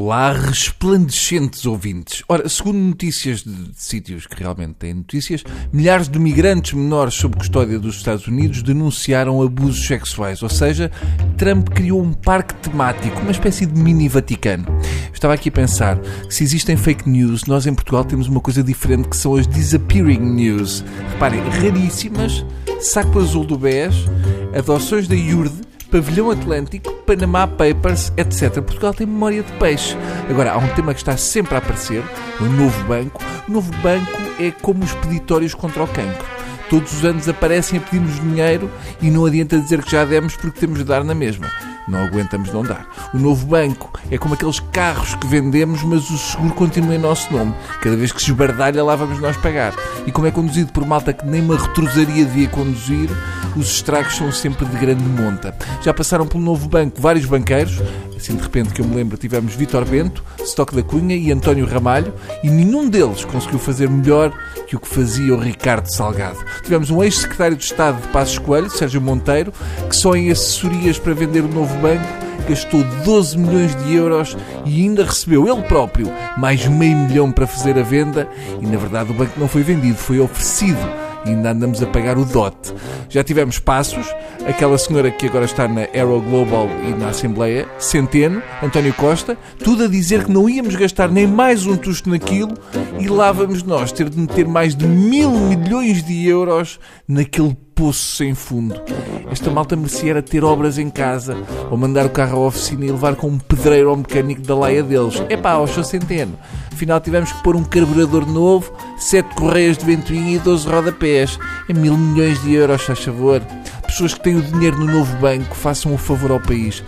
Olá, resplandecentes ouvintes. Ora, segundo notícias de, de, sítios que realmente têm notícias, milhares de migrantes menores sob custódia dos Estados Unidos denunciaram abusos sexuais. Ou seja, Trump criou um parque temático, uma espécie de mini Vaticano. Estava aqui a pensar que se existem fake news, nós em Portugal temos uma coisa diferente que são as disappearing news. Reparem, raríssimas, saco azul do BES, adoções da IURD, Pavilhão Atlântico, Panama Papers, etc. Portugal tem memória de peixe. Agora, há um tema que está sempre a aparecer, o novo banco. O novo banco é como os peditórios contra o cancro. Todos os anos aparecem a pedir-nos dinheiro e não adianta dizer que já demos porque temos de dar na mesma. Não aguentamos não dar. O novo banco é como aqueles carros que vendemos, mas o seguro continua em nosso nome. Cada vez que se esbardalha, lá vamos nós pagar. E como é conduzido por malta que nem uma retrosaria devia conduzir, os estragos são sempre de grande monta. Já passaram pelo novo banco vários banqueiros, assim de repente que eu me lembro, tivemos Vitor Bento, Stock da Cunha e António Ramalho, e nenhum deles conseguiu fazer melhor que o que fazia o Ricardo Salgado. Tivemos um ex-secretário de Estado de Passos Coelho, Sérgio Monteiro, que só em assessorias para vender o novo banco gastou 12 milhões de euros e ainda recebeu ele próprio mais meio milhão para fazer a venda e na verdade o banco não foi vendido, foi oferecido ainda andamos a pagar o dote. Já tivemos passos, aquela senhora que agora está na Aero Global e na Assembleia, Centeno, António Costa, tudo a dizer que não íamos gastar nem mais um tusto naquilo e lá vamos nós ter de meter mais de mil milhões de euros naquele poço sem fundo. Esta malta merecia era ter obras em casa, ou mandar o carro à oficina e levar com um pedreiro ao mecânico da laia deles. Epá, ao seu centeno. Afinal tivemos que pôr um carburador novo, sete correias de ventoinha e 12 rodapés. É mil milhões de euros, faz favor. Pessoas que têm o dinheiro no novo banco, façam o favor ao país.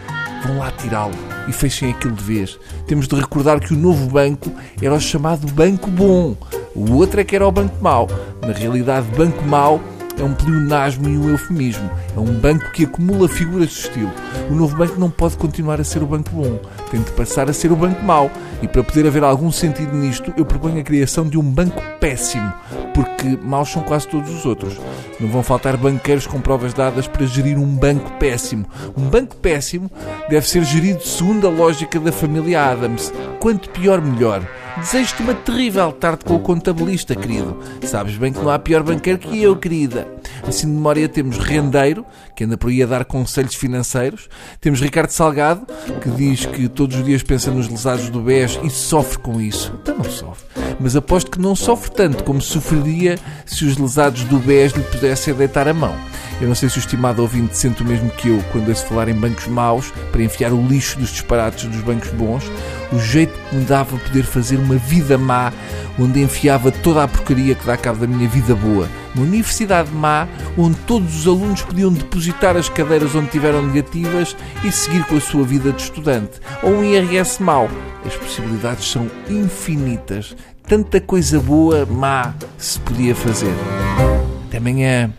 Vão lá tirá-lo e fechem aquilo de vez. Temos de recordar que o novo banco era o chamado Banco Bom. O outro é que era o Banco Mau. Na realidade, Banco Mau é um pleonasmo e um eufemismo. É um banco que acumula figuras de estilo. O novo banco não pode continuar a ser o banco bom, tem de passar a ser o banco mau. E para poder haver algum sentido nisto, eu proponho a criação de um banco péssimo, porque maus são quase todos os outros. Não vão faltar banqueiros com provas dadas para gerir um banco péssimo. Um banco péssimo deve ser gerido segundo a lógica da família Adams. Quanto pior, melhor. Desejo-te uma terrível tarde com o contabilista, querido. Sabes bem que não há pior banqueiro que eu, querida. Assim de memória temos Rendeiro, que anda por aí a dar conselhos financeiros. Temos Ricardo Salgado, que diz que todos os dias pensa nos lesados do BES e sofre com isso. Então não sofre. Mas aposto que não sofre tanto como sofreria se os lesados do BES lhe pudessem deitar a mão. Eu não sei se o estimado ouvinte sente o mesmo que eu quando ouço falar em bancos maus para enfiar o lixo dos disparates dos bancos bons. O jeito que me dava poder fazer uma vida má onde enfiava toda a porcaria que dá cabo da minha vida boa. Uma universidade má onde todos os alunos podiam depositar as cadeiras onde tiveram negativas e seguir com a sua vida de estudante. Ou um IRS mau. As possibilidades são infinitas. Tanta coisa boa, má, se podia fazer. Até amanhã.